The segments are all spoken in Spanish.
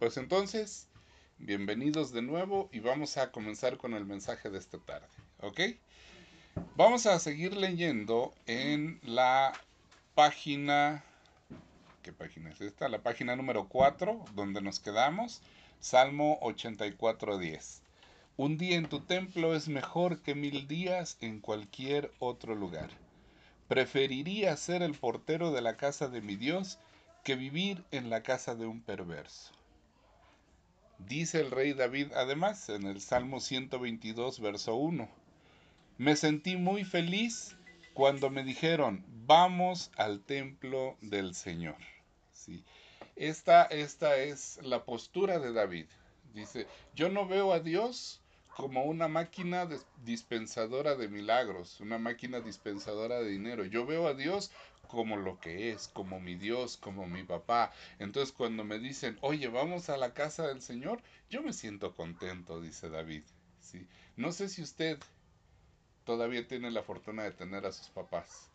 Pues entonces, bienvenidos de nuevo y vamos a comenzar con el mensaje de esta tarde, ¿ok? Vamos a seguir leyendo en la página, ¿qué página es esta? La página número 4, donde nos quedamos, Salmo 84.10. Un día en tu templo es mejor que mil días en cualquier otro lugar. Preferiría ser el portero de la casa de mi Dios que vivir en la casa de un perverso. Dice el rey David además en el Salmo 122, verso 1. Me sentí muy feliz cuando me dijeron, vamos al templo del Señor. ¿Sí? Esta, esta es la postura de David. Dice, yo no veo a Dios como una máquina dispensadora de milagros, una máquina dispensadora de dinero. Yo veo a Dios como lo que es, como mi Dios, como mi papá. Entonces cuando me dicen, oye, vamos a la casa del Señor, yo me siento contento, dice David. ¿sí? No sé si usted todavía tiene la fortuna de tener a sus papás.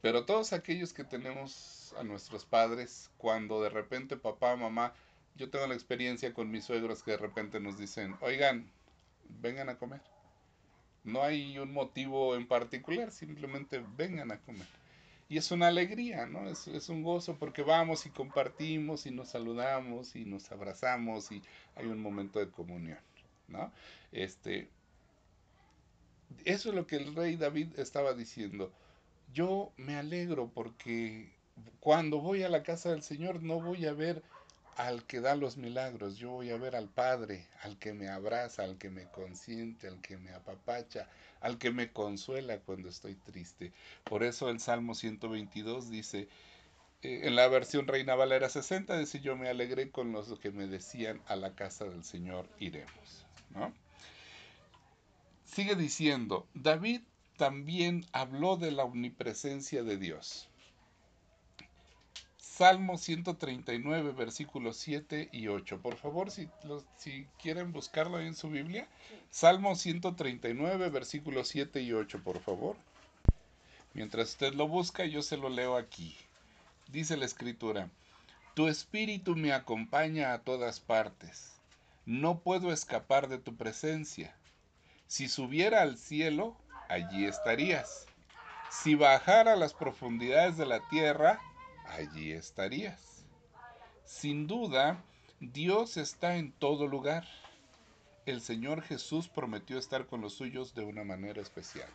Pero todos aquellos que tenemos a nuestros padres, cuando de repente papá, mamá, yo tengo la experiencia con mis suegros que de repente nos dicen, oigan, vengan a comer. No hay un motivo en particular, simplemente vengan a comer. Y es una alegría, ¿no? Es, es, un gozo porque vamos y compartimos y nos saludamos y nos abrazamos y hay un momento de comunión, ¿no? Este, eso es lo que el rey David estaba diciendo. Yo me alegro porque cuando voy a la casa del Señor no voy a ver al que da los milagros, yo voy a ver al Padre, al que me abraza, al que me consiente, al que me apapacha, al que me consuela cuando estoy triste. Por eso el Salmo 122 dice, eh, en la versión Reina Valera 60, dice, yo me alegré con los que me decían, a la casa del Señor iremos. Sigue diciendo, David también habló de la omnipresencia de Dios. Salmo 139, versículos 7 y 8. Por favor, si, si quieren buscarlo en su Biblia. Salmo 139, versículos 7 y 8, por favor. Mientras usted lo busca, yo se lo leo aquí. Dice la escritura, Tu espíritu me acompaña a todas partes. No puedo escapar de tu presencia. Si subiera al cielo, allí estarías. Si bajara a las profundidades de la tierra, allí estarías. Sin duda, Dios está en todo lugar. El Señor Jesús prometió estar con los suyos de una manera especial.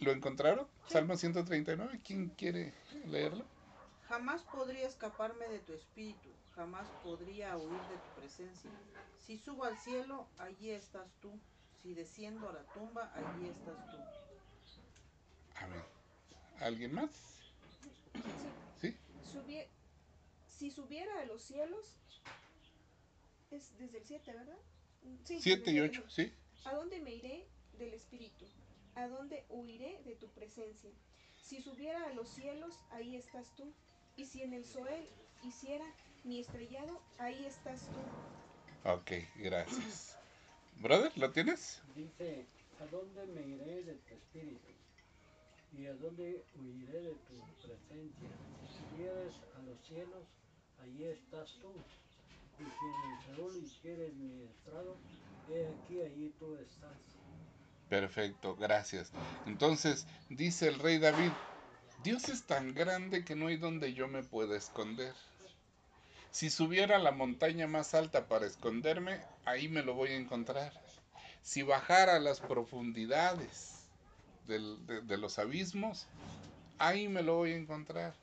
¿Lo encontraron? Salmo 139. ¿Quién quiere leerlo? Jamás podría escaparme de tu espíritu, jamás podría huir de tu presencia. Si subo al cielo, allí estás tú. Si desciendo a la tumba, allí estás tú. Amén. ¿Alguien más? Si subiera a los cielos, es desde el 7, ¿verdad? 7 y 8, sí. ¿A dónde me iré del Espíritu? ¿A dónde huiré de tu presencia? Si subiera a los cielos, ahí estás tú. Y si en el Soel hiciera mi estrellado, ahí estás tú. Ok, gracias. Brother, ¿lo tienes? Dice, ¿a dónde me iré de tu espíritu? ¿Y a dónde huiré de tu presencia? Si subieres a los cielos, allí estás tú. Y si en el Seúl hicieres mi estrado, he aquí, allí tú estás. Perfecto, gracias. Entonces, dice el rey David, Dios es tan grande que no hay donde yo me pueda esconder. Si subiera a la montaña más alta para esconderme, ahí me lo voy a encontrar. Si bajara a las profundidades de, los abismos, ahí me lo voy a encontrar.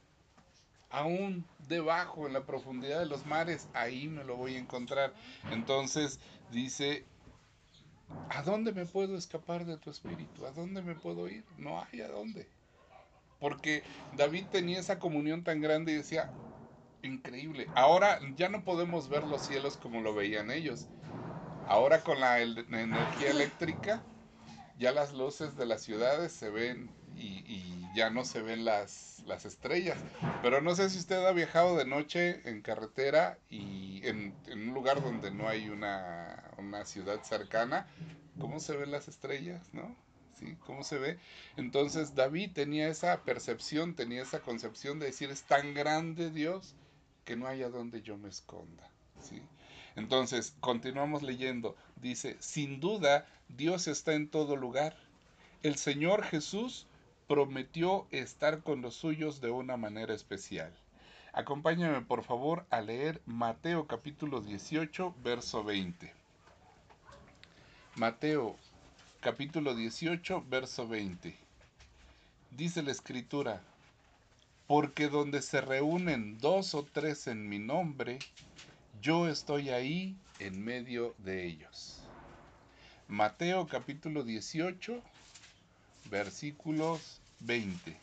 Aún debajo, en la profundidad de los mares, ahí me lo voy a encontrar. Entonces dice, ¿a dónde me puedo escapar de tu espíritu? ¿A dónde me puedo ir? No hay a dónde. Porque David tenía esa comunión tan grande y decía, increíble. Ahora ya no podemos ver los cielos como lo veían ellos. Ahora con la energía eléctrica ya las luces de las ciudades se ven y, ya no se ven las, las, estrellas. Pero no sé si usted ha viajado de noche en carretera y en, un lugar donde no hay una, una, ciudad cercana, ¿cómo se ven las estrellas? ¿No? ¿Sí? ¿Cómo se ve? Entonces David tenía esa percepción, tenía esa concepción de decir, es tan grande Dios que no haya donde yo me esconda. ¿sí? Entonces, continuamos leyendo. Dice, sin duda, Dios está en todo lugar. El Señor Jesús prometió estar con los suyos de una manera especial. Acompáñame por favor a leer Mateo capítulo 18, verso 20. Mateo capítulo 18, verso 20. Dice la escritura, porque donde se reúnen dos o tres en mi nombre, yo estoy ahí en medio de ellos. Mateo capítulo 18, versículos 20.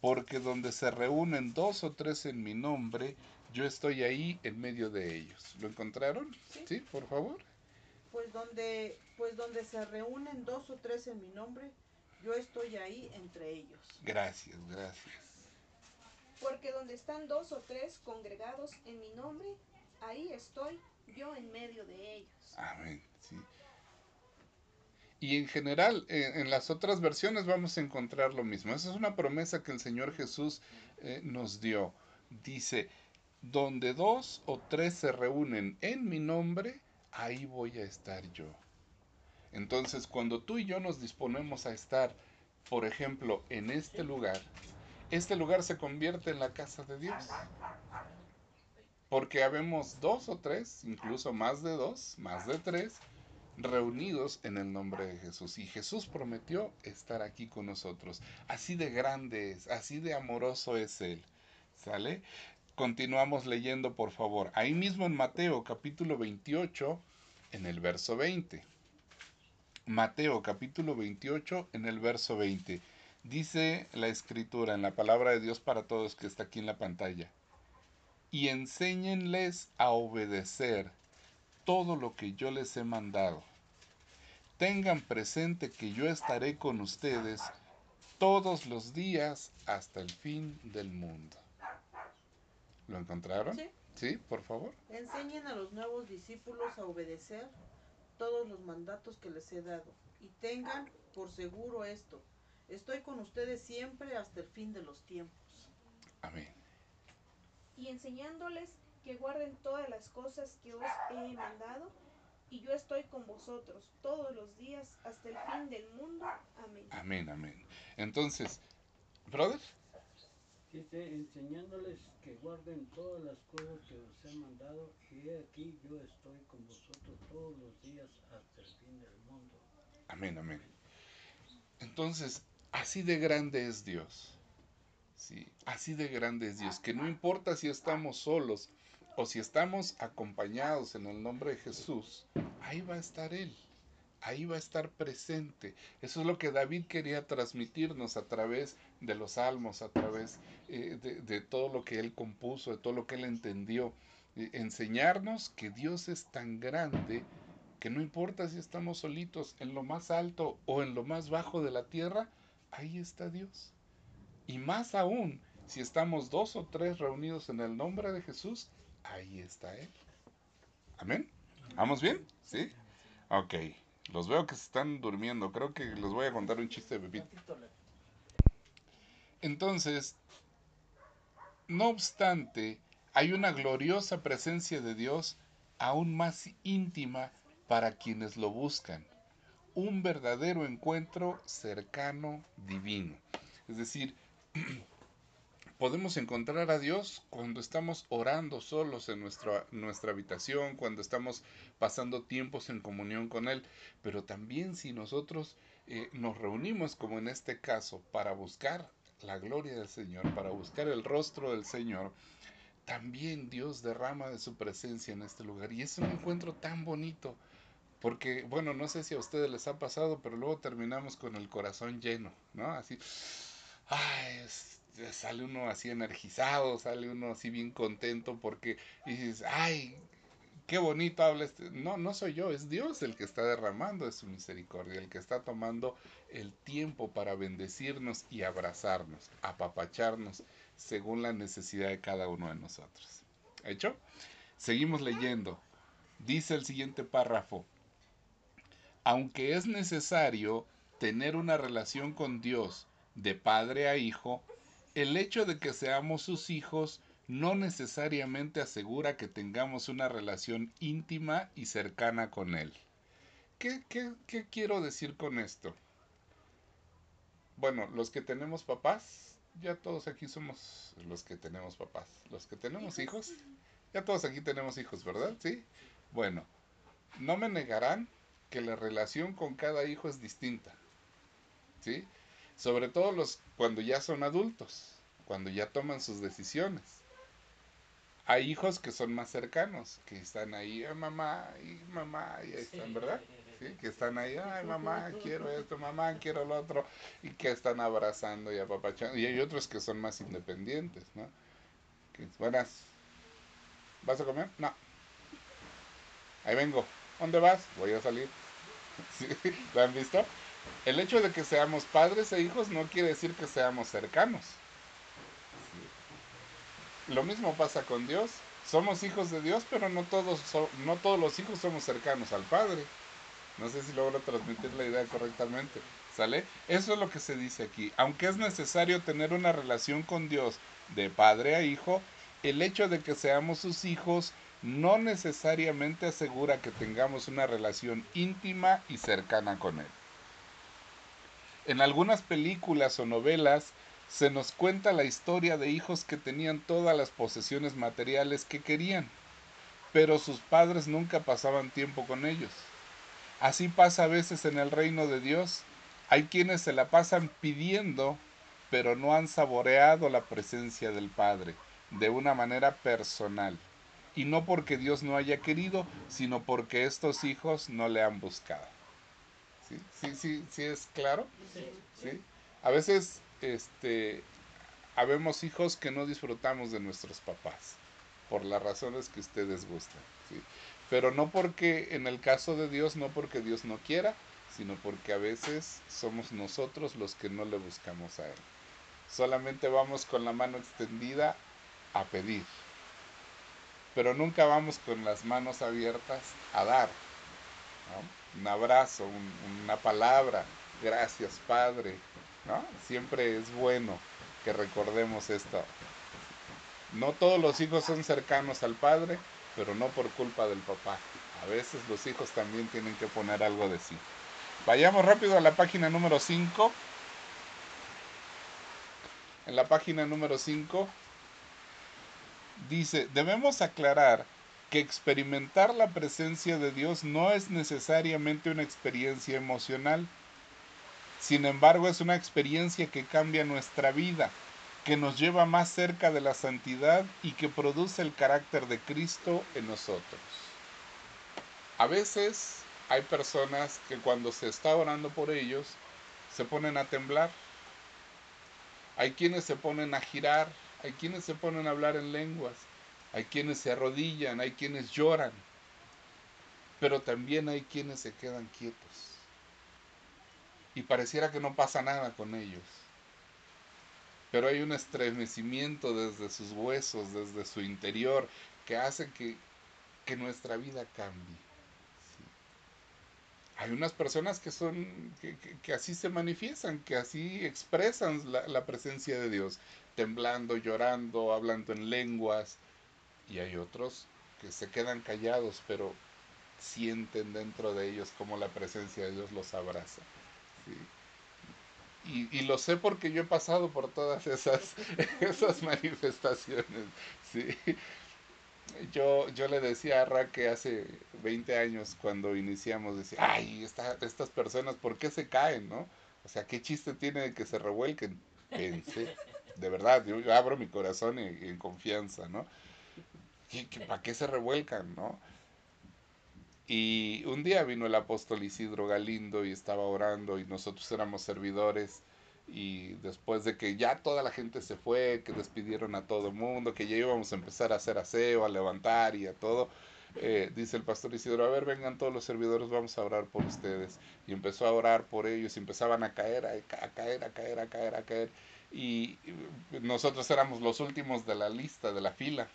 Porque donde se reúnen dos o tres en mi nombre, yo estoy ahí en medio de ellos. ¿Lo encontraron? Sí. por favor. Pues donde, pues donde se reúnen dos o tres en mi nombre, yo estoy ahí entre ellos. Gracias, gracias. Porque donde están dos o tres congregados en mi nombre, ahí estoy yo en medio de ellos. Amén. Sí. Y en general, en las otras versiones vamos a encontrar lo mismo. Esa es una promesa que el Señor Jesús eh, nos dio. Dice, donde dos o tres se reúnen en mi nombre, ahí voy a estar yo. Entonces, cuando tú y yo nos disponemos a estar, por ejemplo, en este lugar, este lugar se convierte en la casa de Dios. Porque habemos dos o tres, incluso más de dos, más de tres, reunidos en el nombre de Jesús. Y Jesús prometió estar aquí con nosotros. Así de grande es, así de amoroso es Él. ¿Sale? Continuamos leyendo, por favor. Ahí mismo en Mateo capítulo 28, en el verso 20. Mateo capítulo 28, en el verso 20. Dice la escritura en la palabra de Dios para todos que está aquí en la pantalla. Y enséñenles a obedecer todo lo que yo les he mandado tengan presente que yo estaré con ustedes todos los días hasta el fin del mundo. ¿Lo encontraron? Sí. Sí, por favor. Enseñen a los nuevos discípulos a obedecer todos los mandatos que les he dado. Y tengan por seguro esto. Estoy con ustedes siempre hasta el fin de los tiempos. Amén. Y enseñándoles que guarden todas las cosas que os he mandado, y yo estoy con vosotros todos los días hasta el fin del mundo. Amén. Amén, amén. Entonces, brother, Dice, enseñándoles que guarden todas las cosas que os he mandado, y he aquí yo estoy con vosotros todos los días hasta el fin del mundo. amén, amén. Entonces, así de grande es Dios. Sí, así de grande es Dios, que no importa si estamos solos o si estamos acompañados en el nombre de Jesús, ahí va a estar Él, ahí va a estar presente. Eso es lo que David quería transmitirnos a través de los salmos, a través eh, de, de todo lo que Él compuso, de todo lo que Él entendió. Eh, enseñarnos que Dios es tan grande que no importa si estamos solitos en lo más alto o en lo más bajo de la tierra, ahí está Dios. Y más aún, si estamos dos o tres reunidos en el nombre de Jesús, ahí está Él. Amén. ¿Vamos bien? ¿Sí? Ok. Los veo que se están durmiendo. Creo que les voy a contar un chiste de Pepito. Entonces, no obstante, hay una gloriosa presencia de Dios aún más íntima para quienes lo buscan. Un verdadero encuentro cercano, divino. Es decir, podemos encontrar a Dios cuando estamos orando solos en nuestra, nuestra habitación, cuando estamos pasando tiempos en comunión con Él, pero también si nosotros eh, nos reunimos, como en este caso, para buscar la gloria del Señor, para buscar el rostro del Señor, también Dios derrama de su presencia en este lugar. Y es un encuentro tan bonito, porque, bueno, no sé si a ustedes les ha pasado, pero luego terminamos con el corazón lleno, ¿no? Así, ay, es- sale uno así energizado, sale uno así bien contento porque dices, ay, qué bonito habla este. No, no soy yo, es Dios el que está derramando de su misericordia, el que está tomando el tiempo para bendecirnos y abrazarnos, apapacharnos según la necesidad de cada uno de nosotros. ¿Hecho? Seguimos leyendo. Dice el siguiente párrafo. Aunque es necesario tener una relación con Dios de padre a hijo, el hecho de que seamos sus hijos no necesariamente asegura que tengamos una relación íntima y cercana con Él. ¿Qué, qué, qué quiero decir con esto? Bueno, los que tenemos papás, ya todos aquí somos los que tenemos papás. Los que tenemos hijos, ya todos aquí tenemos hijos, ¿verdad? Sí. Bueno, no me negarán que la relación con cada hijo es distinta. ¿Sí? Sobre todo los cuando ya son adultos, cuando ya toman sus decisiones. Hay hijos que son más cercanos, que están ahí, ah, mamá, y mamá, y ahí están, ¿verdad? ¿Sí? Que están ahí, ay, mamá, quiero esto, mamá, quiero lo otro, y que están abrazando y apapachando. Y hay otros que son más independientes, ¿no? Que, buenas, ¿vas a comer? No. Ahí vengo. ¿Dónde vas? Voy a salir. ¿Sí? ¿Lo han visto? El hecho de que seamos padres e hijos no quiere decir que seamos cercanos. Lo mismo pasa con Dios. Somos hijos de Dios, pero no todos, no todos los hijos somos cercanos al Padre. No sé si logro transmitir la idea correctamente. ¿Sale? Eso es lo que se dice aquí. Aunque es necesario tener una relación con Dios de padre a hijo, el hecho de que seamos sus hijos no necesariamente asegura que tengamos una relación íntima y cercana con Él. En algunas películas o novelas se nos cuenta la historia de hijos que tenían todas las posesiones materiales que querían, pero sus padres nunca pasaban tiempo con ellos. Así pasa a veces en el reino de Dios. Hay quienes se la pasan pidiendo, pero no han saboreado la presencia del Padre de una manera personal. Y no porque Dios no haya querido, sino porque estos hijos no le han buscado. ¿Sí? ¿Sí, sí, es claro? ¿Sí? A veces, este, habemos hijos que no disfrutamos de nuestros papás, por las razones que ustedes gustan. ¿sí? Pero no porque, en el caso de Dios, no porque Dios no quiera, sino porque a veces somos nosotros los que no le buscamos a Él. Solamente vamos con la mano extendida a pedir, pero nunca vamos con las manos abiertas a dar. ¿no? Un abrazo, un- una palabra, gracias Padre. ¿no? Siempre es bueno que recordemos esto. No todos los hijos son cercanos al Padre, pero no por culpa del papá. A veces los hijos también tienen que poner algo de sí. Vayamos rápido a la página número 5. En la página número 5 dice, debemos aclarar que experimentar la presencia de Dios no es necesariamente una experiencia emocional. Sin embargo, es una experiencia que cambia nuestra vida, que nos lleva más cerca de la santidad y que produce el carácter de Cristo en nosotros. A veces hay personas que cuando se está orando por ellos se ponen a temblar. Hay quienes se ponen a girar, hay quienes se ponen a hablar en lenguas, hay quienes se arrodillan, hay quienes lloran, pero también hay quienes se quedan quietos. Y pareciera que no pasa nada con ellos. Pero hay un estremecimiento desde sus huesos, desde su interior, que hace que, que nuestra vida cambie. Hay unas personas que son, que, que, que, así se manifiestan, que así expresan la, la, presencia de Dios, temblando, llorando, hablando en lenguas. Y hay otros que se quedan callados, pero sienten dentro de ellos como la presencia de Dios los abraza. ¿sí? Y, y, lo sé porque yo he pasado por todas esas, esas manifestaciones. ¿sí? Yo, yo le decía a Raque hace 20 años cuando iniciamos, decía, ay, esta, estas personas, ¿por qué se caen? ¿no? O sea, ¿qué chiste tiene de que se revuelquen? Pensé, de verdad, yo, yo abro mi corazón en, en confianza, ¿no? ¿Qué, qué, ¿Para qué se revuelcan? ¿no? Y un día vino el apóstol Isidro Galindo y estaba orando y nosotros éramos servidores y después de que ya toda la gente se fue, que despidieron a todo el mundo, que ya íbamos a empezar a hacer aseo, a levantar y a todo, eh, dice el pastor Isidro, a ver, vengan todos los servidores, vamos a orar por ustedes. Y empezó a orar por ellos y empezaban a caer, a caer, a caer, a caer, a caer. Y nosotros éramos los últimos de la lista, de la fila.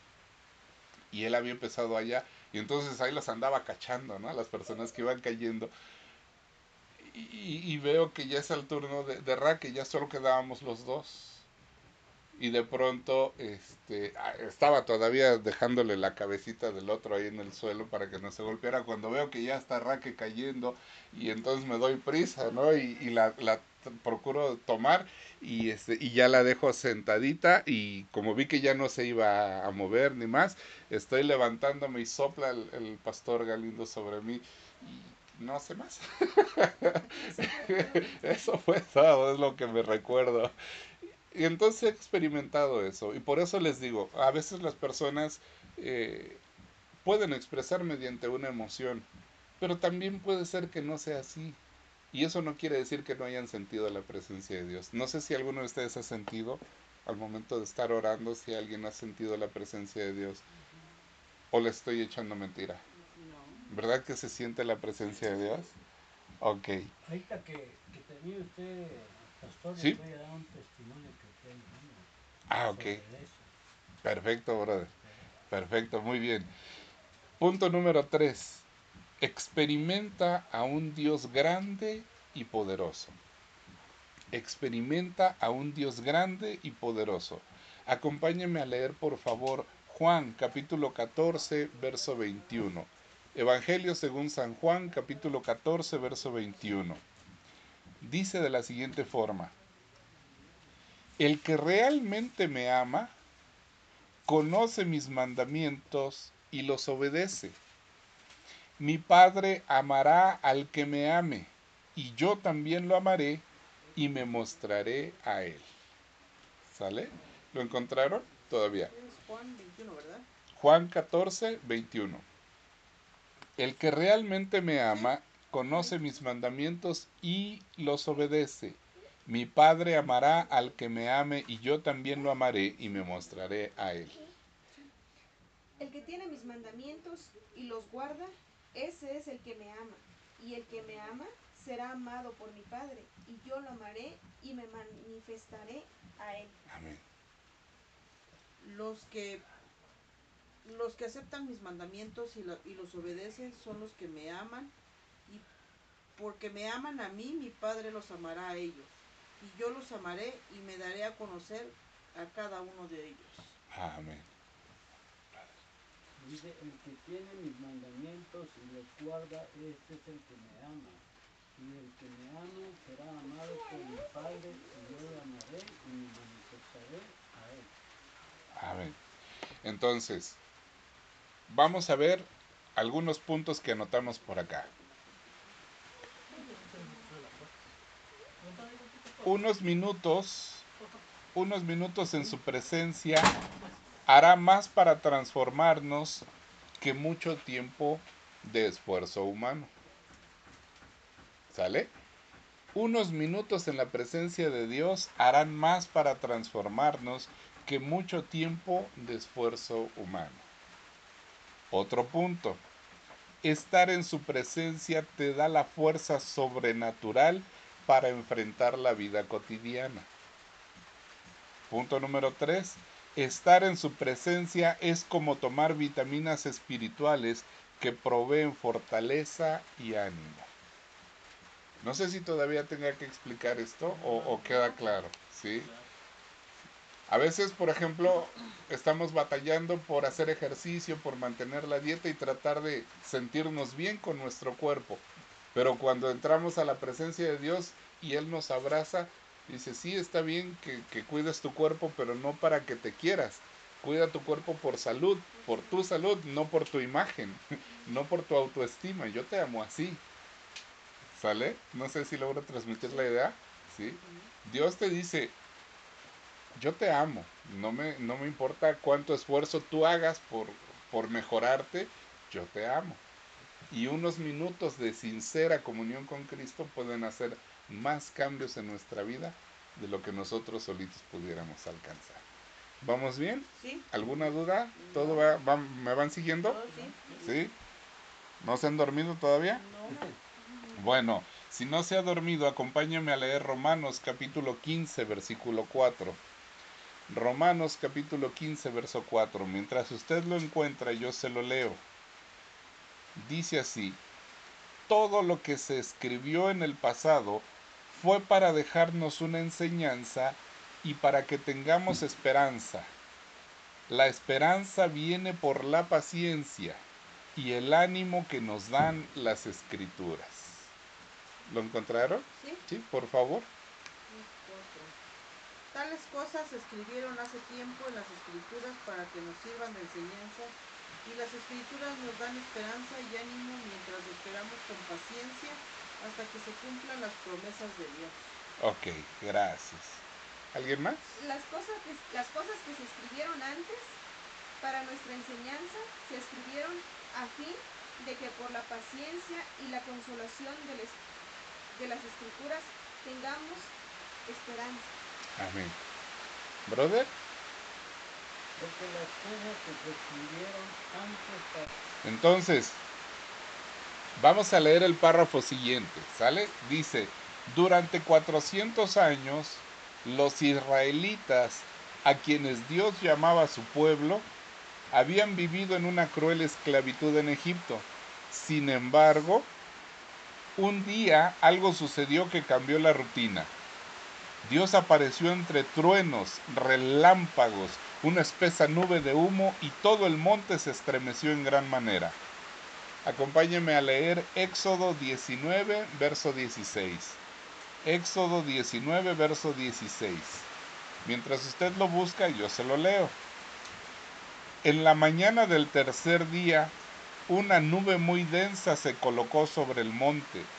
Y él había empezado allá y entonces ahí los andaba cachando, ¿no? Las personas que iban cayendo. Y, veo que ya es el turno de, de Ra, que ya solo quedábamos los dos. y de pronto este, ah, estaba todavía dejándole la cabecita del otro ahí en el suelo para que no se golpeara. Cuando veo que ya está Raque cayendo y entonces me doy prisa, ¿no? Y, y la, procuro tomar y, este, y ya la dejo sentadita y como vi que ya no se iba a mover ni más, estoy levantándome y sopla el, el pastor Galindo sobre mí y no hace más. Eso fue todo, es lo que me recuerdo. Y entonces he experimentado eso. Y por eso les digo, a veces las personas eh, pueden expresar mediante una emoción, pero también puede ser que no sea así. Y eso no quiere decir que no hayan sentido la presencia de Dios. No sé si alguno de ustedes ha sentido al momento de estar orando, si alguien ha sentido la presencia de Dios. O le estoy echando mentira. ¿Verdad que se siente la presencia de Dios? Ok. Ahorita que, que tenía usted, pastor, Sí. le voy a dar un testimonio que tengo. Ah, ok. Perfecto, brother. Perfecto, muy bien. Punto número 3. Experimenta a un Dios grande y poderoso. Experimenta a un Dios grande y poderoso. Acompáñeme a leer, por favor, Juan capítulo 14, verso 21. Evangelio según San Juan capítulo 14, verso 21. Dice de la siguiente forma. El que realmente me ama, conoce mis mandamientos y los obedece. Mi Padre amará al que me ame, y yo también lo amaré y me mostraré a él. ¿Sale? ¿Lo encontraron? Todavía. Es Juan 21, ¿verdad? Juan 14, 21. El que realmente me ama, conoce mis mandamientos y los obedece. Mi Padre amará al que me ame y yo también lo amaré y me mostraré a él. El que tiene mis mandamientos y los guarda, ese es el que me ama. Y el que me ama será amado por mi Padre, y yo lo amaré y me manifestaré a él. Amén. Los que los que aceptan mis mandamientos y, lo- y los obedecen son los que me aman y porque me aman a mí, mi Padre los amará a ellos y yo los amaré y me daré a conocer a cada uno de ellos. Amén. Dice, el que tiene mis mandamientos y los guarda, este es el que me ama. Y el que me ama será amado por mi Padre, y yo lo amaré y me manifestaré a él. Amén. Entonces, vamos a ver algunos puntos que anotamos por acá. Unos minutos, unos minutos en su presencia hará más para transformarnos que mucho tiempo de esfuerzo humano. ¿Sale? Unos minutos en la presencia de Dios harán más para transformarnos que mucho tiempo de esfuerzo humano. Otro punto. Estar en su presencia te da la fuerza sobrenatural para enfrentar la vida cotidiana. Punto número 3. Estar en su presencia es como tomar vitaminas espirituales que proveen fortaleza y ánimo. No sé si todavía tenga que explicar esto o, o queda claro, ¿sí? A veces, por ejemplo, estamos batallando por hacer ejercicio, por mantener la dieta y tratar de sentirnos bien con nuestro cuerpo. Pero cuando entramos a la presencia de Dios y Él nos abraza, dice, sí, está bien que, que cuides tu cuerpo, pero no para que te quieras. Cuida tu cuerpo por salud, por tu salud, no por tu imagen, no por tu autoestima. Yo te amo así. ¿Sale? No sé si logro transmitir la idea. ¿Sí? Dios te dice, yo te amo, no me, no me importa cuánto esfuerzo tú hagas por, por mejorarte, yo te amo. Y unos minutos de sincera comunión con Cristo pueden hacer más cambios en nuestra vida de lo que nosotros solitos pudiéramos alcanzar. ¿Vamos bien? ¿Sí? ¿Alguna duda? ¿Todo va, va- ¿Me van siguiendo? ¿Todo sí? ¿Sí? ¿No se han dormido todavía? No. Bueno, si no se ha dormido, acompáñame a leer Romanos capítulo 15, versículo 4. Romanos capítulo 15, verso 4. Mientras usted lo encuentra, yo se lo leo. Dice así, todo lo que se escribió en el pasado fue para dejarnos una enseñanza y para que tengamos esperanza. La esperanza viene por la paciencia y el ánimo que nos dan las escrituras. ¿Lo encontraron? ¿Sí? Sí, por favor. Tales cosas se escribieron hace tiempo en las escrituras para que nos sirvan de enseñanza y las escrituras nos dan esperanza y ánimo mientras esperamos con paciencia hasta que se cumplan las promesas de Dios. Ok, gracias. ¿Alguien más? Las cosas, que, las cosas que se escribieron antes para nuestra enseñanza se escribieron a fin de que por la paciencia y la consolación de, les- de las escrituras tengamos esperanza. Amén. Brother, Porque las cosas que se escribieron antes para entonces, vamos a leer el párrafo siguiente, ¿sale? Dice, durante 400 años, los israelitas, a quienes Dios llamaba su pueblo, habían vivido en una cruel esclavitud en Egipto. Sin embargo, un día algo sucedió que cambió la rutina. Dios apareció entre truenos, relámpagos, una espesa nube de humo y todo el monte se estremeció en gran manera. Acompáñeme a leer Éxodo 19, verso 16. Éxodo 19, verso 16. Mientras usted lo busca, yo se lo leo. En la mañana del tercer día, una nube muy densa se colocó sobre el monte.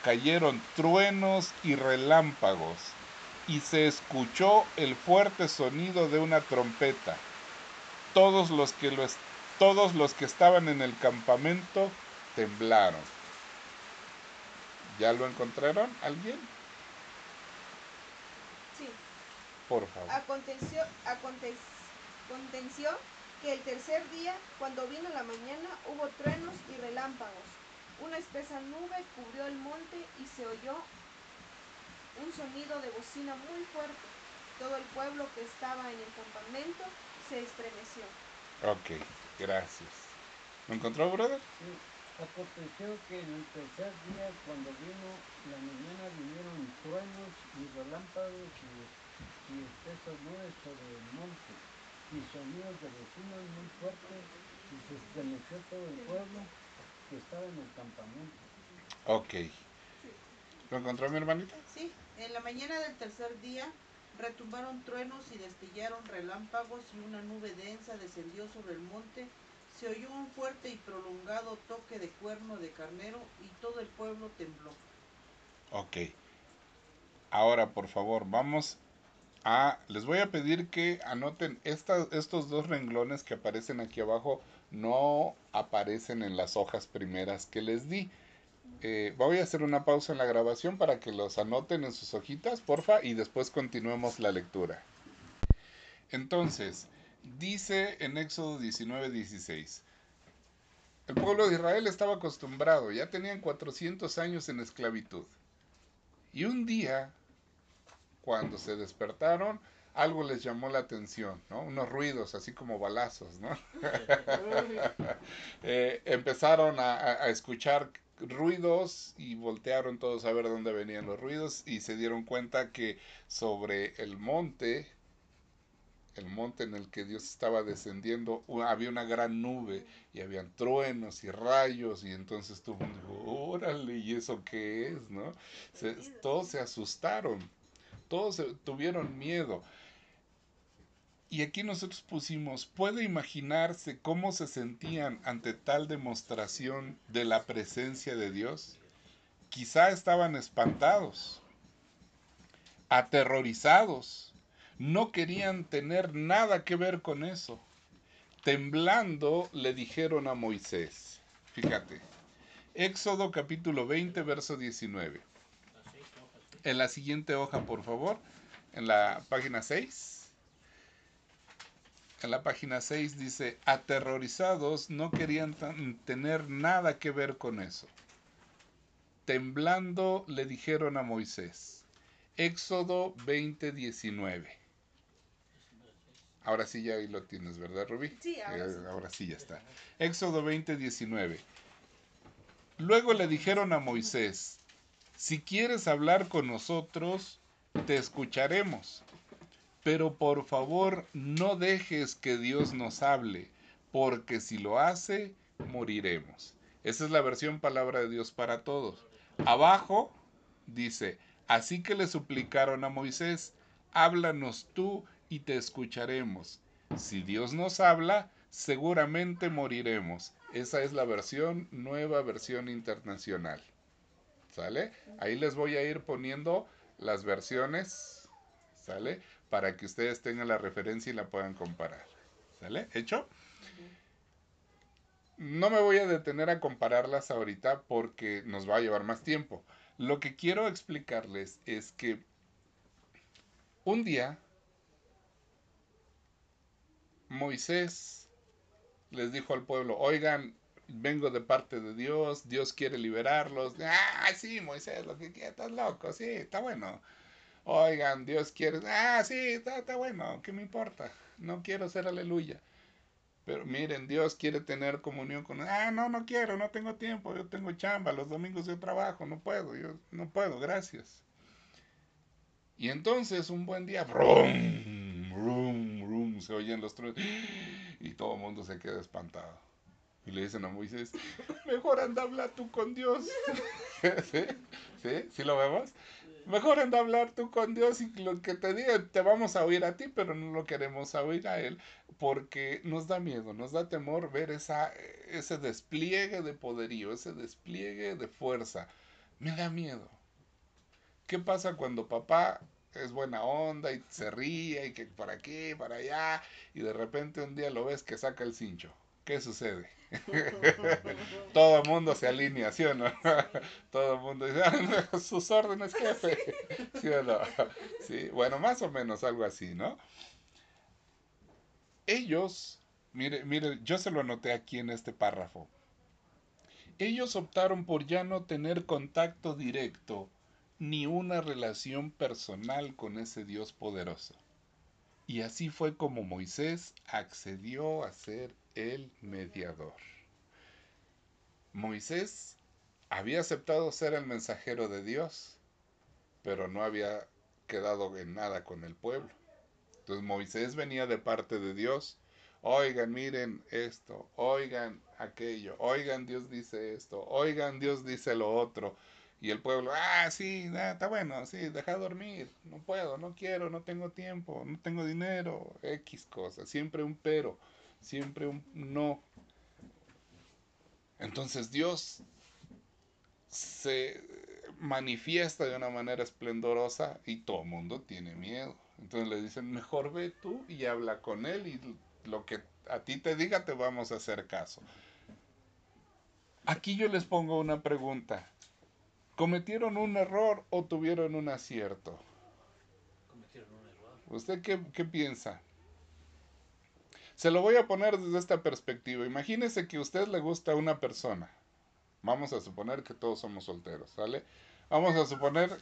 Cayeron truenos y relámpagos, y se escuchó el fuerte sonido de una trompeta. Todos los que, lo es- todos los que estaban en el campamento temblaron. ¿Ya lo encontraron? ¿Alguien? Sí. Por favor. Aconteció, aconte- aconteció que el tercer día, cuando vino la mañana, hubo truenos y relámpagos. Una espesa nube cubrió el monte y se oyó un sonido de bocina muy fuerte. Todo el pueblo que estaba en el campamento se estremeció. Ok, gracias. ¿Lo encontró, brother? Sí, aconteció que en el tercer día, cuando vino la mañana, vinieron truenos y relámpagos y, y espesas nubes sobre el monte, y sonidos de vecinos muy fuertes, y se estremeció todo el pueblo que estaba en el campamento. Ok. ¿Lo encontró mi hermanita? Sí, en la mañana del tercer día retumbaron truenos y destillaron relámpagos y una nube densa descendió sobre el monte. Se oyó un fuerte y prolongado toque de cuerno de carnero y todo el pueblo tembló. Ok. Ahora, por favor, vamos a... Les voy a pedir que anoten esta- estos dos renglones que aparecen aquí abajo. No aparecen en las hojas primeras que les di. Eh, voy a hacer una pausa en la grabación para que los anoten en sus hojitas, porfa, y después continuemos la lectura. Entonces, dice en Éxodo 19, 16. El pueblo de Israel estaba acostumbrado, ya tenían 400 años en esclavitud. Y un día, cuando se despertaron, algo les llamó la atención, ¿no? Unos ruidos, así como balazos, ¿no? Eh, empezaron a, escuchar ruidos y voltearon todos a ver dónde venían los ruidos y se dieron cuenta que sobre el monte, el monte en el que Dios estaba descendiendo, había una gran nube y habían truenos y rayos y entonces todo el dijo, órale, ¿y eso qué es? ¿no? Todos se asustaron, todos tuvieron miedo. Y aquí nosotros pusimos, puede imaginarse cómo se sentían ante tal demostración de la presencia de Dios. Quizá estaban espantados, aterrorizados, no querían tener nada que ver con eso. Temblando le dijeron a Moisés, fíjate, Éxodo capítulo 20, verso 19. En la siguiente hoja, por favor, en la página 6. En la página 6 dice, aterrorizados no querían tener nada que ver con eso. Temblando le dijeron a Moisés, Éxodo 20, 19. Ahora sí ya ahí lo tienes, ¿verdad, Rubí? Sí, ahora Eh, sí. ahora sí ya está. Éxodo 20, 19. Luego le dijeron a Moisés, si quieres hablar con nosotros, te escucharemos. Pero por favor no dejes que Dios nos hable, porque si lo hace, moriremos. Esa es la versión palabra de Dios para todos. Abajo dice, así que le suplicaron a Moisés, háblanos tú y te escucharemos. Si Dios nos habla, seguramente moriremos. Esa es la versión, nueva versión internacional. ¿Sale? Ahí les voy a ir poniendo las versiones, ¿sale? Para que ustedes tengan la referencia y la puedan comparar. ¿Sale? ¿Hecho? No me voy a detener a compararlas ahorita porque nos va a llevar más tiempo. Lo que quiero explicarles es que un día Moisés les dijo al pueblo, oigan, vengo de parte de Dios, Dios quiere liberarlos. Ah, sí, Moisés, lo que quieras, estás loco, sí, está bueno. Oigan, Dios quiere, ah, sí, está, está bueno, ¿qué me importa? No quiero ser aleluya. Pero miren, Dios quiere tener comunión con... Ah, no, no quiero, no tengo tiempo, yo tengo chamba, los domingos yo trabajo, no puedo, yo no puedo, gracias. Y entonces un buen día, brum, brum, brum, se oyen los truenos y todo el mundo se queda espantado. Y le dicen a Moisés, mejor anda a hablar tú con Dios. ¿Sí? ¿Sí? ¿Sí lo vemos? Mejor anda hablar tú con Dios y lo que te diga te vamos a oír a ti, pero no lo queremos oír a Él porque nos da miedo, nos da temor ver esa, ese despliegue de poderío, ese despliegue de fuerza. Me da miedo. ¿Qué pasa cuando papá es buena onda y se ríe y que por aquí, para allá y de repente un día lo ves que saca el cincho? ¿Qué sucede? Todo el mundo se alinea, ¿sí o no? Todo el mundo dice, ah, sus órdenes, jefe. ¿Sí o no? Sí, bueno, más o menos algo así, ¿no? Ellos, mire, mire, yo se lo anoté aquí en este párrafo. Ellos optaron por ya no tener contacto directo ni una relación personal con ese Dios poderoso. Y así fue como Moisés accedió a ser el mediador. Moisés había aceptado ser el mensajero de Dios, pero no había quedado en nada con el pueblo. Entonces Moisés venía de parte de Dios. Oigan, miren esto, oigan aquello, oigan, Dios dice esto, oigan, Dios dice lo otro. Y el pueblo, ah, sí, está bueno, sí, deja dormir, no puedo, no quiero, no tengo tiempo, no tengo dinero, X cosas, siempre un pero siempre un no. Entonces Dios se manifiesta de una manera esplendorosa y todo el mundo tiene miedo. Entonces le dicen, mejor ve tú y habla con él y lo que a ti te diga te vamos a hacer caso. Aquí yo les pongo una pregunta. ¿Cometieron un error o tuvieron un acierto? Cometieron un error. ¿Usted qué, qué piensa? Se lo voy a poner desde esta perspectiva. Imagínese que a usted le gusta a una persona. Vamos a suponer que todos somos solteros, ¿sale? Vamos a suponer.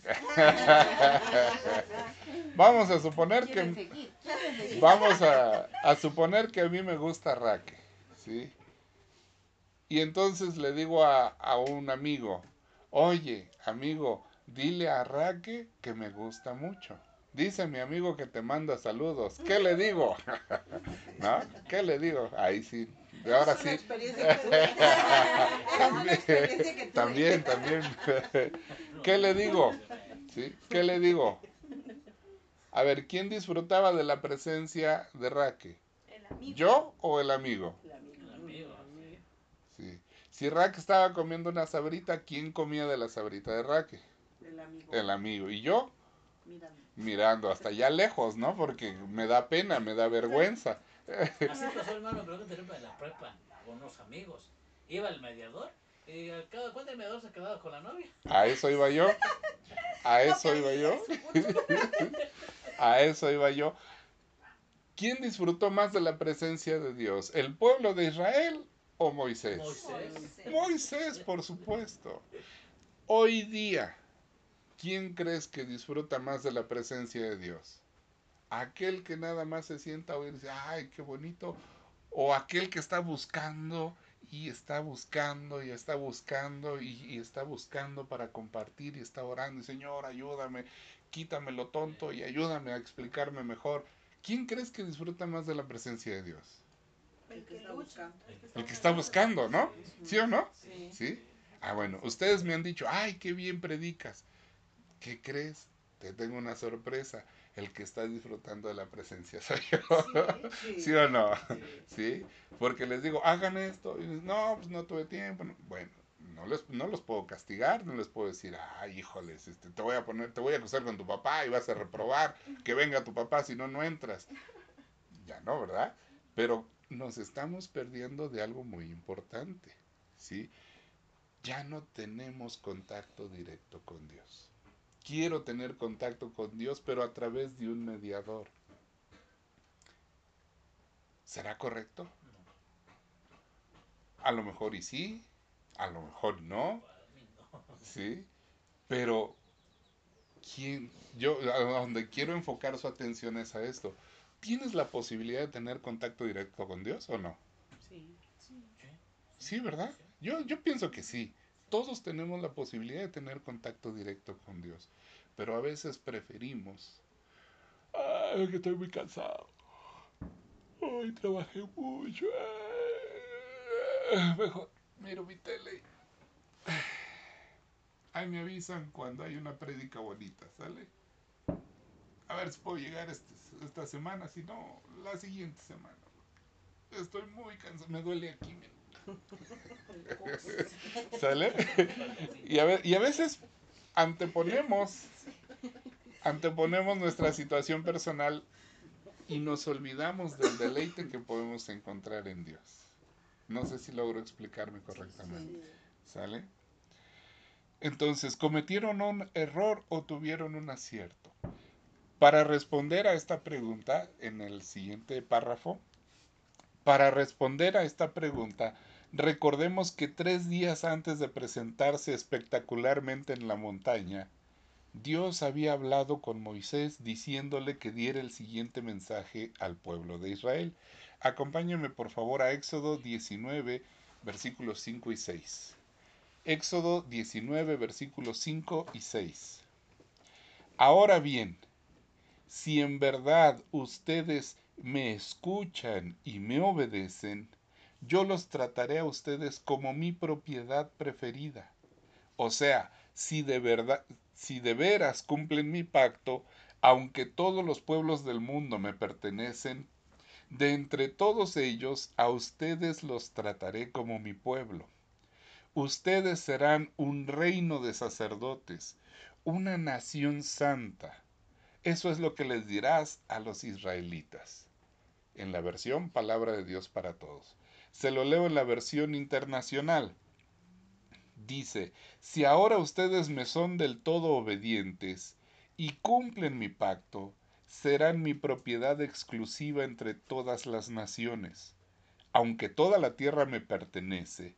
vamos a suponer que. Vamos a, a, suponer que a mí me gusta Raque, ¿sí? Y entonces le digo a, a un amigo: Oye, amigo, dile a Raque que me gusta mucho. Dice mi amigo que te manda saludos. ¿Qué le digo? ¿No? ¿Qué le digo? Ahí sí. De ahora sí. también, también, también. ¿Qué le digo? ¿Sí? ¿Qué le digo? A ver, ¿quién disfrutaba de la presencia de Raque? ¿Yo o el amigo? El amigo. Sí. Si Raque estaba comiendo una sabrita, ¿quién comía de la sabrita de Raque? El amigo. El amigo. ¿Y yo? Mirando. Mirando hasta allá lejos, ¿no? Porque me da pena, me da vergüenza. Así pasó, hermano, pregúntale en la prepa con unos amigos. Iba el mediador y cada cuánto el mediador se quedaba con la novia. A eso iba yo. A eso iba yo. A eso iba yo. ¿Quién disfrutó más de la presencia de Dios? ¿El pueblo de Israel o Moisés? Moisés. Moisés, por supuesto. Hoy día, ¿quién crees que disfruta más de la presencia de Dios? ¿Aquel que nada más se sienta a oír y dice, ay, qué bonito? ¿O aquel que está buscando y está buscando y está buscando y, y está buscando para compartir y está orando y Señor, ayúdame? quítame lo tonto y ayúdame a explicarme mejor. ¿Quién crees que disfruta más de la presencia de Dios? El que está buscando. El que está buscando, ¿no? ¿Sí o no? Sí. ¿Sí? Ah, bueno, ustedes me han dicho, ay, qué bien predicas. ¿Qué crees? Te tengo una sorpresa. El que está disfrutando de la presencia soy yo. Sí. ¿Sí o no? ¿Sí? Porque les digo, hagan esto. Y dicen, no, pues no tuve tiempo. No. Bueno, no, les, no los puedo castigar, no les puedo decir, ay, híjoles, este, te voy a poner, te voy a acusar con tu papá y vas a reprobar. Que venga tu papá, si no, no entras. Ya no, ¿verdad? Pero nos estamos perdiendo de algo muy importante. ¿Sí? Ya no tenemos contacto directo con Dios. Quiero tener contacto con Dios, pero a través de un mediador. ¿Será correcto? A lo mejor y sí, a lo mejor no. ¿Sí? Pero ¿quién? Yo a donde quiero enfocar su atención es a esto. ¿Tienes la posibilidad de tener contacto directo con Dios o no? Sí. Sí, ¿verdad? Yo, yo pienso que sí. Todos tenemos la posibilidad de tener contacto directo con Dios. Pero a veces preferimos. Ay, que estoy muy cansado. Hoy trabajé mucho. Ah, Mejor miro mi tele. Ahí me avisan cuando hay una prédica bonita, ¿sale? A ver si puedo llegar este- esta semana, si no, la siguiente semana. Estoy muy cansado, me duele aquí, mira. ¿Sale? Y a, ve- y a veces anteponemos, anteponemos nuestra situación personal y nos olvidamos del deleite que podemos encontrar en Dios. No sé si logro explicarme correctamente. ¿Sale? Entonces, ¿cometieron un error o tuvieron un acierto? Para responder a esta pregunta, en el siguiente párrafo, para responder a esta pregunta, recordemos que tres días antes de presentarse espectacularmente en la montaña, Dios había hablado con Moisés diciéndole que diera el siguiente mensaje al pueblo de Israel. Acompáñenme por favor a Éxodo 19, versículos 5 y 6. Éxodo 19, versículos 5 y 6. Ahora bien, si en verdad ustedes me escuchan y me obedecen, yo los trataré a ustedes como mi propiedad preferida. O sea, si de verdad, si de veras cumplen mi pacto, aunque todos los pueblos del mundo me pertenecen, de entre todos ellos a ustedes los trataré como mi pueblo. Ustedes serán un reino de sacerdotes, una nación santa. Eso es lo que les dirás a los israelitas. En la versión Palabra de Dios para Todos. Se lo leo en la versión internacional. Dice, si ahora ustedes me son del todo obedientes y cumplen mi pacto, serán mi propiedad exclusiva entre todas las naciones. Aunque toda la tierra me pertenece,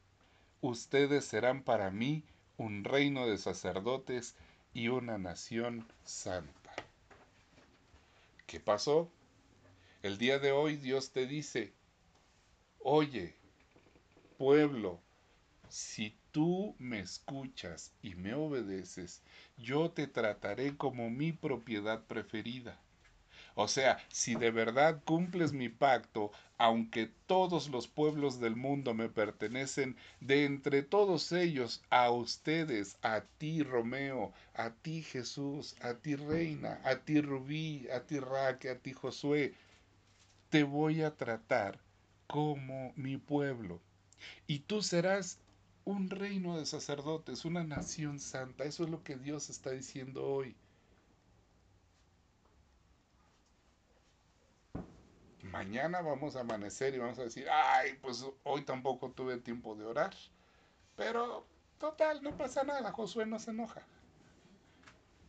ustedes serán para mí un reino de sacerdotes y una nación santa. ¿Qué pasó? El día de hoy Dios te dice, oye, pueblo, si tú me escuchas y me obedeces, yo te trataré como mi propiedad preferida. O sea, si de verdad cumples mi pacto, aunque todos los pueblos del mundo me pertenecen, de entre todos ellos, a ustedes, a ti Romeo, a ti Jesús, a ti Reina, a ti Rubí, a ti Raque, a ti Josué, te voy a tratar como mi pueblo. Y tú serás un reino de sacerdotes, una nación santa. Eso es lo que Dios está diciendo hoy. Mañana vamos a amanecer y vamos a decir, ay, pues hoy tampoco tuve tiempo de orar. Pero, total, no pasa nada, Josué no se enoja.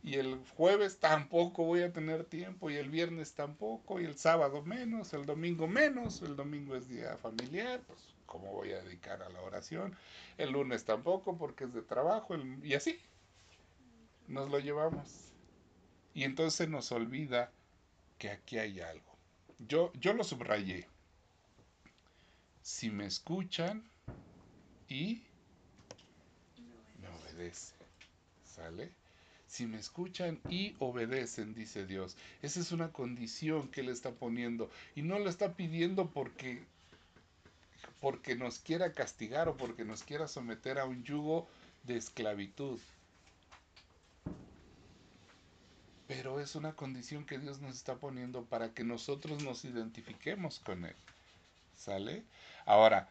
Y el jueves tampoco voy a tener tiempo, y el viernes tampoco, y el sábado menos, el domingo menos, el domingo es día familiar, pues cómo voy a dedicar a la oración, el lunes tampoco porque es de trabajo, el- y así nos lo llevamos. Y entonces nos olvida que aquí hay algo. Yo, yo lo subrayé. Si me escuchan y me obedecen, ¿sale? Si me escuchan y obedecen, dice Dios. Esa es una condición que Él está poniendo y no lo está pidiendo porque porque nos quiera castigar o porque nos quiera someter a un yugo de esclavitud. Pero es una condición que Dios nos está poniendo para que nosotros nos identifiquemos con Él. ¿Sale? Ahora,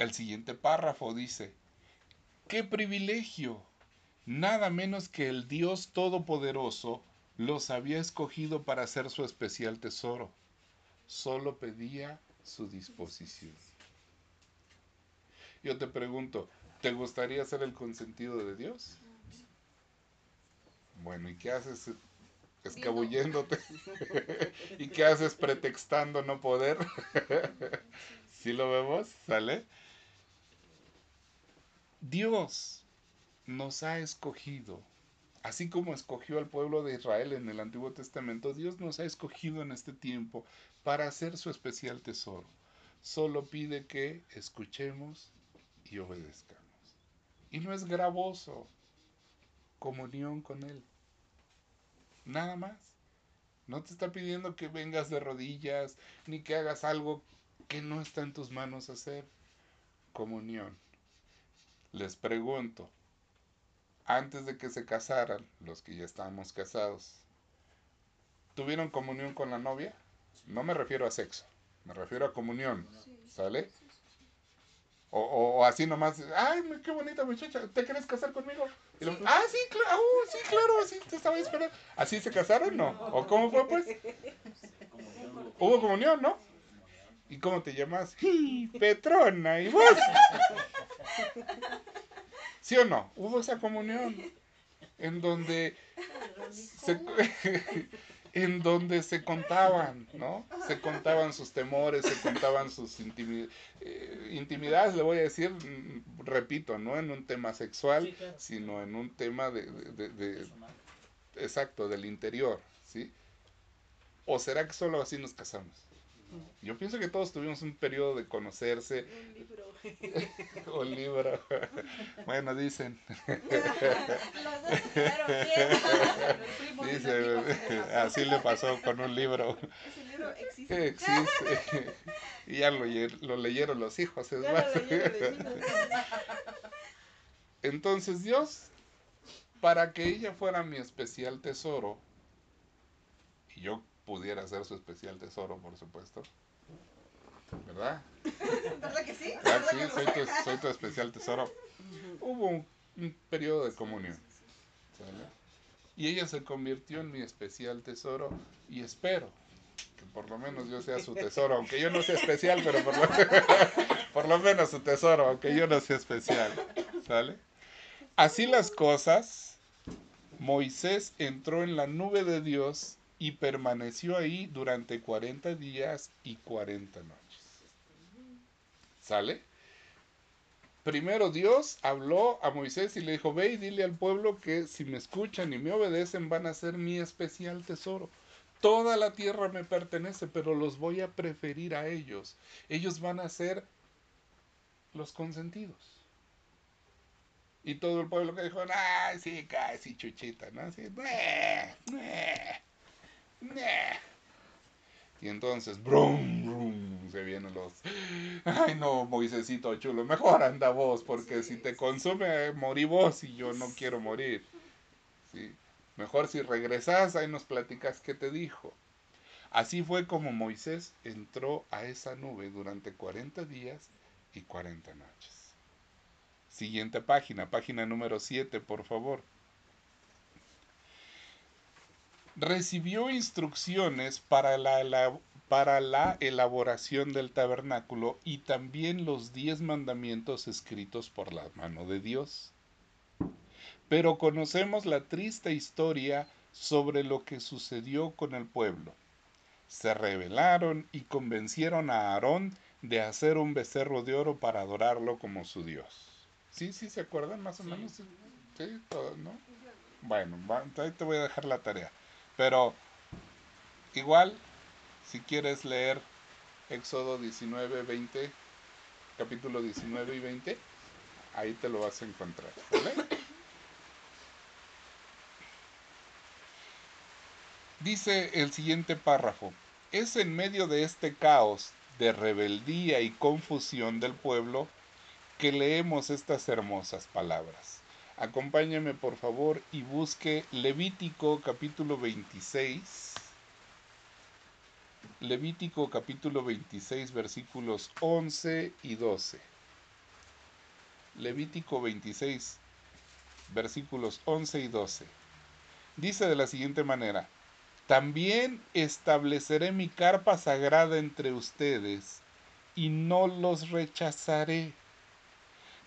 el siguiente párrafo dice, qué privilegio, nada menos que el Dios Todopoderoso los había escogido para ser su especial tesoro. Solo pedía su disposición. Yo te pregunto, ¿te gustaría ser el consentido de Dios? Bueno, ¿y qué haces escabulléndote? ¿Y qué haces pretextando no poder? ¿Sí lo vemos? ¿Sale? Dios nos ha escogido. Así como escogió al pueblo de Israel en el Antiguo Testamento, Dios nos ha escogido en este tiempo para hacer su especial tesoro. Solo pide que escuchemos y obedezcamos. Y no es gravoso comunión con Él. Nada más. No te está pidiendo que vengas de rodillas ni que hagas algo que no está en tus manos hacer. Comunión. Les pregunto, antes de que se casaran, los que ya estábamos casados, ¿tuvieron comunión con la novia? No me refiero a sexo, me refiero a comunión, ¿sale? O, o, así nomás, ay, qué bonita muchacha, ¿te quieres casar conmigo? ah, sí, claro, uh, sí, claro, sí, te estaba esperando. ¿Así se casaron, no? ¿O cómo fue, pues? Hubo comunión, ¿no? ¿Y cómo te llamas? Petrona, ¿y vos? ¿Sí o no? Hubo esa comunión en donde se, en donde se contaban, ¿no? Se contaban sus temores, se contaban sus eh, intimidades, le voy a decir, mm, repito, no en un tema sexual, sino en un tema de, de, exacto, del interior, ¿sí? ¿O será que solo así nos casamos? Yo pienso que todos tuvimos un periodo de conocerse. Un libro. un libro. bueno, dicen. Dice, así le pasó con un libro. Ese libro existe. existe. y ya lo, lo, leyeron los hijos. Es más. Entonces Dios, para que ella fuera mi especial tesoro, y yo pudiera ser su especial tesoro, por supuesto. ¿Verdad? ¿Verdad que sí? Sí, soy tu, especial tesoro. Hubo un, periodo de comunión. Y ella se convirtió en mi especial tesoro y espero que por lo menos yo sea su tesoro, aunque yo no sea especial, pero por lo, por lo menos su tesoro, aunque yo no sea especial. ¿Sale? Así las cosas, Moisés entró en la nube de Dios y permaneció ahí durante 40 días y 40 noches. ¿Sale? Primero Dios habló a Moisés y le dijo, ve y dile al pueblo que si me escuchan y me obedecen van a ser mi especial tesoro. Toda la tierra me pertenece, pero los voy a preferir a ellos. Ellos van a ser los consentidos. Y todo el pueblo que dijo, ay, sí, casi chuchita, ¿no? Así, y entonces, brum, brum, se vienen los. Ay, no, Moisésito chulo, mejor anda vos, porque si te consume, morí vos y yo no quiero morir. ¿Sí? Mejor si regresas, ahí nos platicas qué te dijo. Así fue como Moisés entró a esa nube durante 40 días y 40 noches. Siguiente página, página número 7, por favor recibió instrucciones para la, para la elaboración del tabernáculo y también los diez mandamientos escritos por la mano de Dios. Pero conocemos la triste historia sobre lo que sucedió con el pueblo. Se rebelaron y convencieron a Aarón de hacer un becerro de oro para adorarlo como su Dios. ¿Sí, sí se acuerdan más o menos? Sí, todo, ¿no? Bueno, ahí te voy a dejar la tarea. Pero igual, si quieres leer Éxodo 19, 20, capítulo 19 y 20, ahí te lo vas a encontrar. Dice el siguiente párrafo, es en medio de este caos de rebeldía y confusión del pueblo que leemos estas hermosas palabras. Acompáñame por favor y busque Levítico capítulo 26. Levítico capítulo 26 versículos 11 y 12. Levítico 26 versículos 11 y 12. Dice de la siguiente manera, también estableceré mi carpa sagrada entre ustedes y no los rechazaré.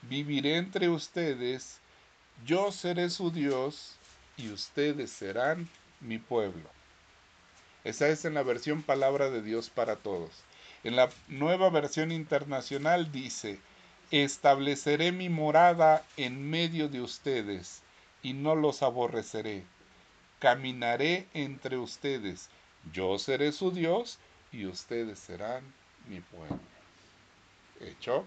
Viviré entre ustedes yo seré su Dios y ustedes serán mi pueblo. Esa es en la versión palabra de Dios para todos. En la nueva versión internacional dice, estableceré mi morada en medio de ustedes y no los aborreceré. Caminaré entre ustedes. Yo seré su Dios y ustedes serán mi pueblo. ¿Hecho?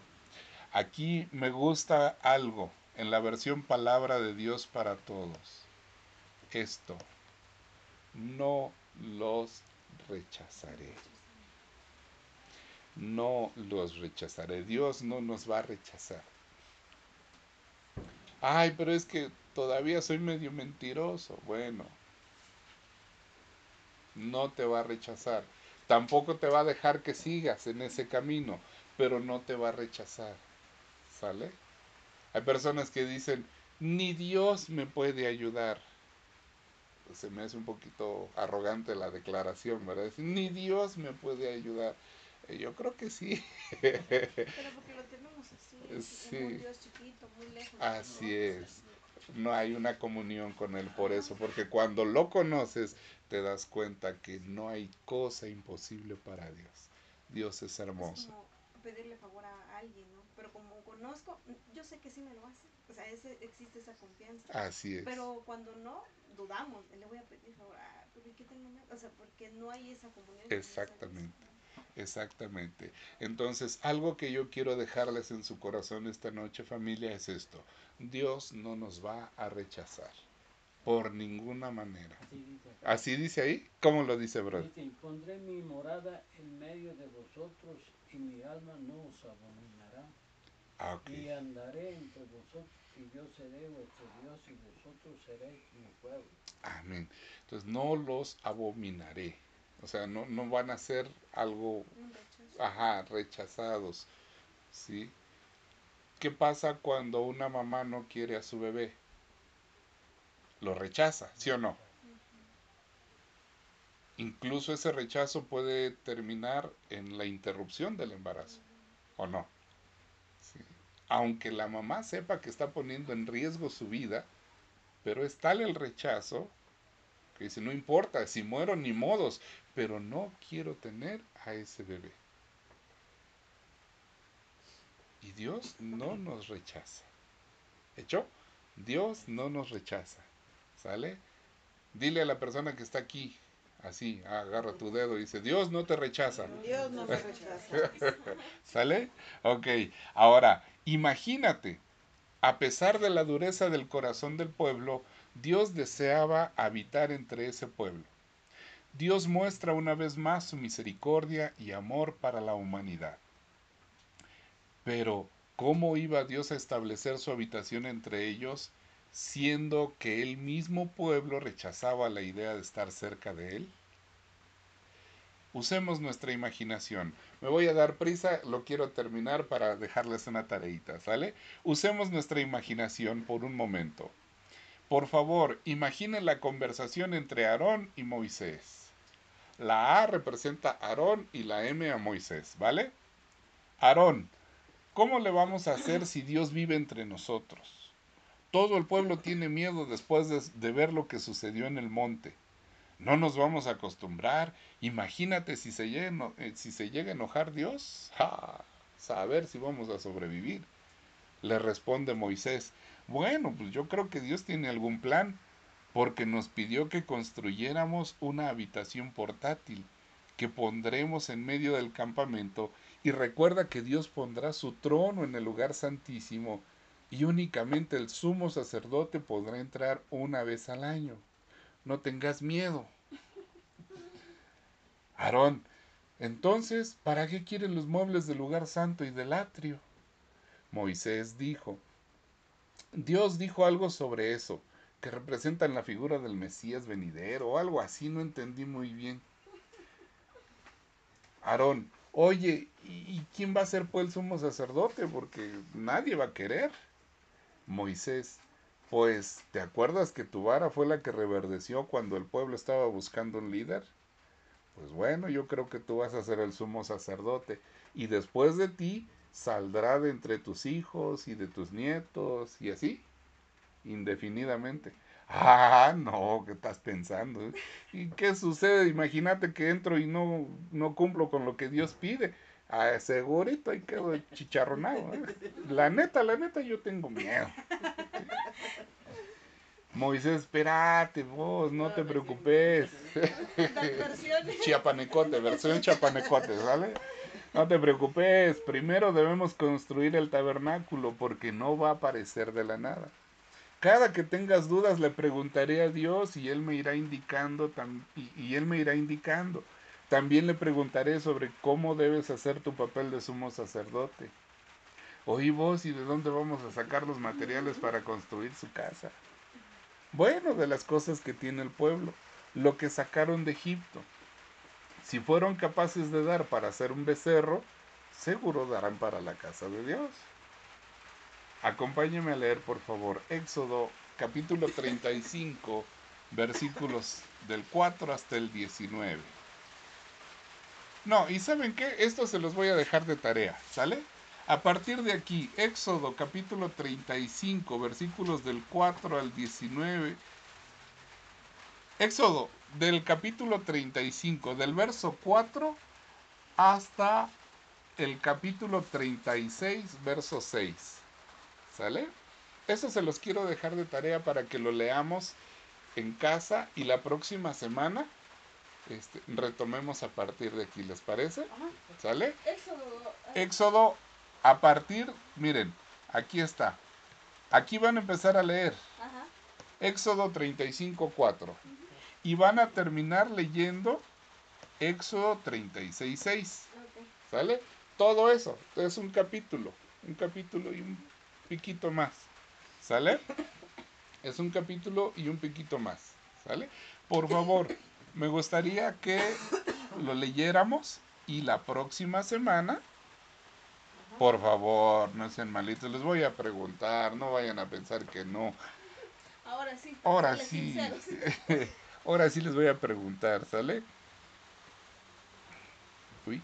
Aquí me gusta algo en la versión palabra de Dios para todos. Esto, no los rechazaré. No los rechazaré. Dios no nos va a rechazar. Ay, pero es que todavía soy medio mentiroso. Bueno, no te va a rechazar. Tampoco te va a dejar que sigas en ese camino, pero no te va a rechazar. ¿Sale? Hay personas que dicen, ni Dios me puede ayudar. Pues se me hace un poquito arrogante la declaración, ¿verdad? ni Dios me puede ayudar. Eh, yo creo que sí. Pero porque lo tenemos así, sí. un Dios chiquito, muy lejos. Así es. No hay una comunión con Él por eso, porque cuando lo conoces te das cuenta que no hay cosa imposible para Dios. Dios es hermoso. Es como pedirle favor a alguien, conozco, yo sé que sí me lo hace. O sea, ese, existe esa confianza. Así es. Pero cuando no, dudamos. Le voy a pedir favor, ah, ¿qué tengo O sea, porque no hay esa comunión. Exactamente. Exactamente. Entonces, algo que yo quiero dejarles en su corazón esta noche, familia, es esto. Dios no nos va a rechazar. Por ninguna manera. Así dice, ¿Así dice ahí? ¿Cómo lo dice, bro? Dice, pondré mi morada en medio de vosotros y mi alma no os abominará. Ah, y andaré entre vosotros y yo seré vuestro Dios y vosotros seréis mi pueblo. Amén. Entonces no los abominaré. O sea, no, no van a ser algo, ajá, rechazados. ¿Sí? ¿Qué pasa cuando una mamá no quiere a su bebé? Lo rechaza, ¿sí o no? Incluso ese rechazo puede terminar en la interrupción del embarazo, ¿o no? Aunque la mamá sepa que está poniendo en riesgo su vida, pero es tal el rechazo que dice, no importa, si muero ni modos, pero no quiero tener a ese bebé. Y Dios no nos rechaza. ¿Hecho? Dios no nos rechaza. ¿Sale? Dile a la persona que está aquí, así, agarra tu dedo y dice, Dios no te rechaza. Dios no me rechaza. ¿Sale? Ok, ahora, Imagínate, a pesar de la dureza del corazón del pueblo, Dios deseaba habitar entre ese pueblo. Dios muestra una vez más su misericordia y amor para la humanidad. Pero, ¿cómo iba Dios a establecer su habitación entre ellos, siendo que el mismo pueblo rechazaba la idea de estar cerca de él? Usemos nuestra imaginación. Me voy a dar prisa, lo quiero terminar para dejarles una tareita, ¿sale? Usemos nuestra imaginación por un momento. Por favor, imaginen la conversación entre Aarón y Moisés. La A representa a Aarón y la M a Moisés, ¿vale? Aarón, ¿cómo le vamos a hacer si Dios vive entre nosotros? Todo el pueblo tiene miedo después de, ver lo que sucedió en el monte. No nos vamos a acostumbrar. Imagínate si se llega, eh, si se llega a enojar Dios. ¡Ja! Saber si vamos a sobrevivir. Le responde Moisés. Bueno, pues yo creo que Dios tiene algún plan, porque nos pidió que construyéramos una habitación portátil que pondremos en medio del campamento y recuerda que Dios pondrá su trono en el lugar santísimo y únicamente el sumo sacerdote podrá entrar una vez al año no tengas miedo. Aarón, entonces, ¿para qué quieren los muebles del lugar santo y del atrio? Moisés dijo, Dios dijo algo sobre eso, que representan la figura del Mesías venidero o algo así, no entendí muy bien. Aarón, oye, ¿y quién va a ser pues el sumo sacerdote? Porque nadie va a querer. Moisés, pues, ¿te acuerdas que tu vara fue la que reverdeció cuando el pueblo estaba buscando un líder? Pues bueno, yo creo que tú vas a ser el sumo sacerdote y después de ti saldrá de entre tus hijos y de tus nietos y así, indefinidamente. Ah, no, ¿qué estás pensando? ¿Y qué sucede? Imagínate que entro y no, no cumplo con lo que Dios pide. Ah, segurito ahí quedo chicharronado. ¿eh? La neta, la neta, yo tengo miedo. Moisés, espérate vos, no te preocupes. Chiapanecote, versión chapanecote, ¿sale? No te preocupes, primero debemos construir el tabernáculo porque no va a aparecer de la nada. Cada que tengas dudas le preguntaré a Dios y él me irá indicando y, él me irá indicando. También le preguntaré sobre cómo debes hacer tu papel de sumo sacerdote. Oí vos y de dónde vamos a sacar los materiales para construir su casa. Bueno, de las cosas que tiene el pueblo, lo que sacaron de Egipto. Si fueron capaces de dar para hacer un becerro, seguro darán para la casa de Dios. Acompáñeme a leer, por favor, Éxodo capítulo 35, versículos del 4 hasta el 19. No, y ¿saben qué? Esto se los voy a dejar de tarea, ¿sale? A partir de aquí, Éxodo capítulo 35, versículos del 4 al 19. Éxodo del capítulo 35, del verso 4 hasta el capítulo 36, verso 6. ¿Sale? Eso se los quiero dejar de tarea para que lo leamos en casa y la próxima semana este, retomemos a partir de aquí, ¿les parece? ¿Sale? Éxodo. Éxodo a partir, miren, aquí está. Aquí van a empezar a leer. Éxodo 35, 4. Y van a terminar leyendo Éxodo 36, 6. ¿Sale? Todo eso. Es un capítulo. Un capítulo y un piquito más. ¿Sale? Es un capítulo y un piquito más. ¿Sale? Por favor, me gustaría que lo leyéramos y la próxima semana, por favor, no sean malitos, les voy a preguntar, no vayan a pensar que no. Ahora sí. Ahora sí. Ahora sí les voy a preguntar, ¿sale? Uy.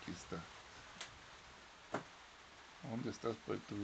Aquí está. ¿Dónde estás, pues tú?